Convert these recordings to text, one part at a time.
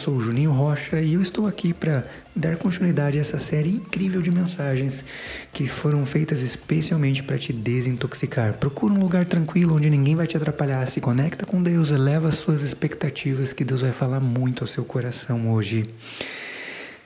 sou o Juninho Rocha e eu estou aqui para dar continuidade a essa série incrível de mensagens que foram feitas especialmente para te desintoxicar. Procura um lugar tranquilo onde ninguém vai te atrapalhar, se conecta com Deus, eleva as suas expectativas que Deus vai falar muito ao seu coração hoje.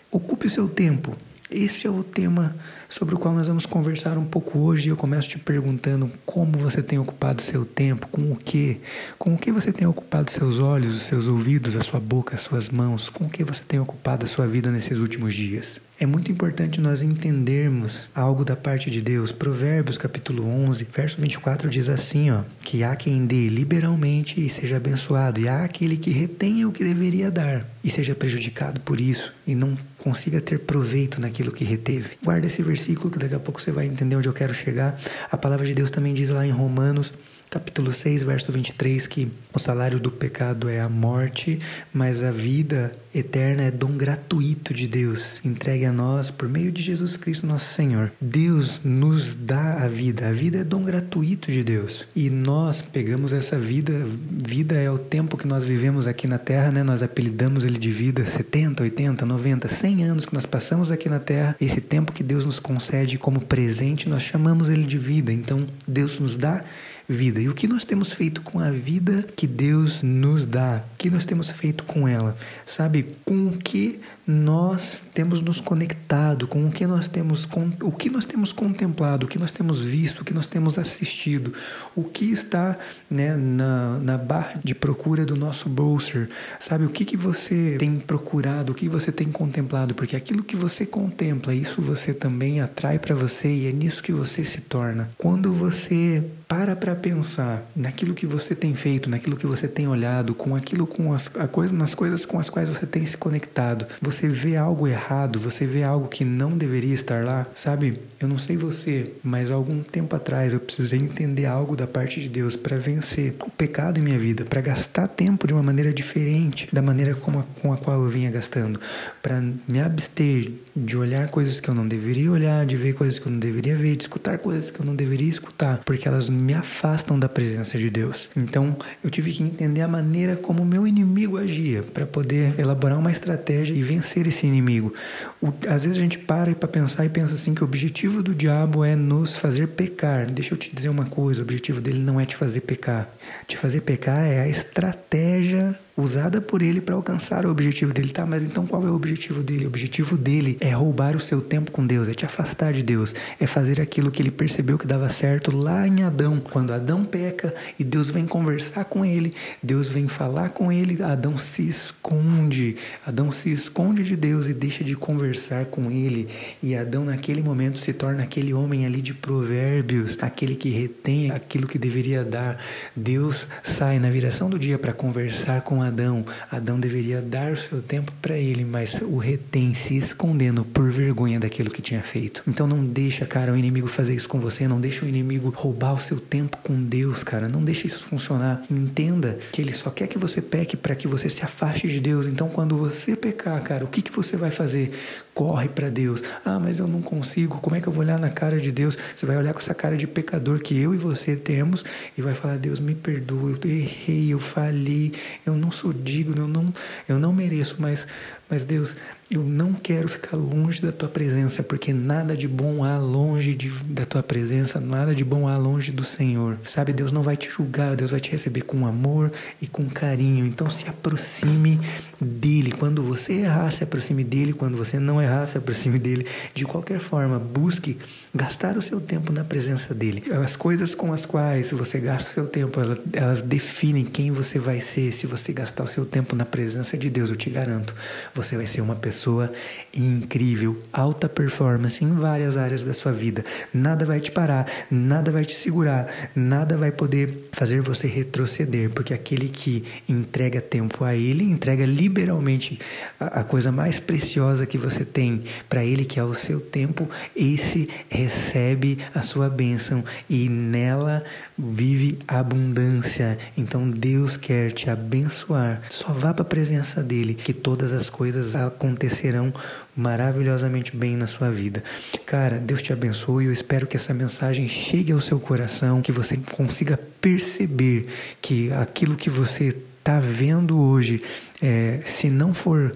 Ocupe o seu tempo. Esse é o tema sobre o qual nós vamos conversar um pouco hoje. Eu começo te perguntando como você tem ocupado seu tempo, com o que, com o que você tem ocupado seus olhos, os seus ouvidos, a sua boca, as suas mãos, com o que você tem ocupado a sua vida nesses últimos dias. É muito importante nós entendermos algo da parte de Deus. Provérbios capítulo 11, verso 24 diz assim, ó, que há quem dê liberalmente e seja abençoado, e há aquele que retenha o que deveria dar e seja prejudicado por isso e não consiga ter proveito naquilo que reteve. Guarda esse versículo que daqui a pouco você vai entender onde eu quero chegar. A palavra de Deus também diz lá em Romanos capítulo 6, verso 23, que o salário do pecado é a morte, mas a vida eterna é dom gratuito de Deus, entregue a nós por meio de Jesus Cristo, nosso Senhor. Deus nos dá a vida, a vida é dom gratuito de Deus. E nós pegamos essa vida, vida é o tempo que nós vivemos aqui na terra, né? Nós apelidamos ele de vida, 70, 80, 90, 100 anos que nós passamos aqui na terra, esse tempo que Deus nos concede como presente, nós chamamos ele de vida. Então, Deus nos dá vida. E o que nós temos feito com a vida que Deus nos dá? O que nós temos feito com ela? Sabe, com o que nós temos nos conectado, com o que nós temos, com, o que nós temos contemplado, o que nós temos visto, o que nós temos assistido, o que está né, na, na barra de procura do nosso browser, sabe? O que, que você tem procurado, o que você tem contemplado, porque aquilo que você contempla, isso você também atrai para você e é nisso que você se torna. Quando você para para pensar naquilo que você tem feito, naquilo que você tem olhado, com aquilo com as a coisa, nas coisas com as quais você tem se conectado. Você vê algo errado, você vê algo que não deveria estar lá, sabe? Eu não sei você, mas algum tempo atrás eu precisei entender algo da parte de Deus para vencer o pecado em minha vida, para gastar tempo de uma maneira diferente da maneira com a, com a qual eu vinha gastando, para me abster de olhar coisas que eu não deveria olhar, de ver coisas que eu não deveria ver, de escutar coisas que eu não deveria escutar, porque elas me afastam da presença de Deus. Então, eu tive que entender a maneira como o meu inimigo agia para poder elaborar uma estratégia e vencer esse inimigo. O, às vezes a gente para para pensar e pensa assim que o objetivo do diabo é nos fazer pecar. Deixa eu te dizer uma coisa, o objetivo dele não é te fazer pecar. Te fazer pecar é a estratégia usada por ele para alcançar o objetivo dele, tá? Mas então qual é o objetivo dele? O objetivo dele é roubar o seu tempo com Deus, é te afastar de Deus, é fazer aquilo que ele percebeu que dava certo lá em Adão. Quando Adão peca e Deus vem conversar com ele, Deus vem falar com ele, Adão se esconde. Adão se esconde de Deus e deixa de conversar com ele. E Adão naquele momento se torna aquele homem ali de provérbios, aquele que retém aquilo que deveria dar. Deus sai na viração do dia para conversar com Adão. Adão deveria dar o seu tempo para ele, mas o retém se escondendo por vergonha daquilo que tinha feito. Então não deixa, cara, o inimigo fazer isso com você, não deixa o inimigo roubar o seu tempo com Deus, cara. Não deixa isso funcionar. Entenda que ele só quer que você peque para que você se afaste de Deus. Então quando você pecar, cara, o que, que você vai fazer? Corre para Deus. Ah, mas eu não consigo. Como é que eu vou olhar na cara de Deus? Você vai olhar com essa cara de pecador que eu e você temos e vai falar: Deus, me perdoa, eu errei, eu falhei, eu não sou digno, eu não, eu não mereço, mas, mas Deus, eu não quero ficar longe da tua presença, porque nada de bom há longe de, da tua presença, nada de bom há longe do Senhor. Sabe, Deus não vai te julgar, Deus vai te receber com amor e com carinho. Então se aproxime dele. Quando você errar, se aproxime dele. Quando você não errar, se aproxime dele. De qualquer forma, busque gastar o seu tempo na presença dele. As coisas com as quais você gasta o seu tempo, elas, elas definem quem você vai ser. Se você gastar o seu tempo na presença de Deus, eu te garanto, você vai ser uma pessoa pessoa incrível, alta performance em várias áreas da sua vida. Nada vai te parar, nada vai te segurar, nada vai poder fazer você retroceder, porque aquele que entrega tempo a ele, entrega liberalmente a, a coisa mais preciosa que você tem para ele, que é o seu tempo, esse recebe a sua bênção e nela vive abundância. Então Deus quer te abençoar. Só vá para a presença dele que todas as coisas aconteçam acontecerão maravilhosamente bem na sua vida. Cara, Deus te abençoe. Eu espero que essa mensagem chegue ao seu coração, que você consiga perceber que aquilo que você está vendo hoje, é, se não for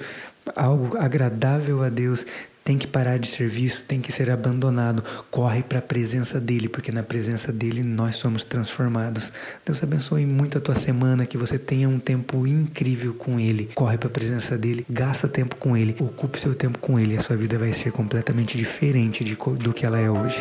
algo agradável a Deus, tem que parar de serviço, tem que ser abandonado. Corre para a presença dele, porque na presença dele nós somos transformados. Deus abençoe muito a tua semana, que você tenha um tempo incrível com ele. Corre para a presença dele, gasta tempo com ele, ocupe seu tempo com ele, a sua vida vai ser completamente diferente de, do que ela é hoje.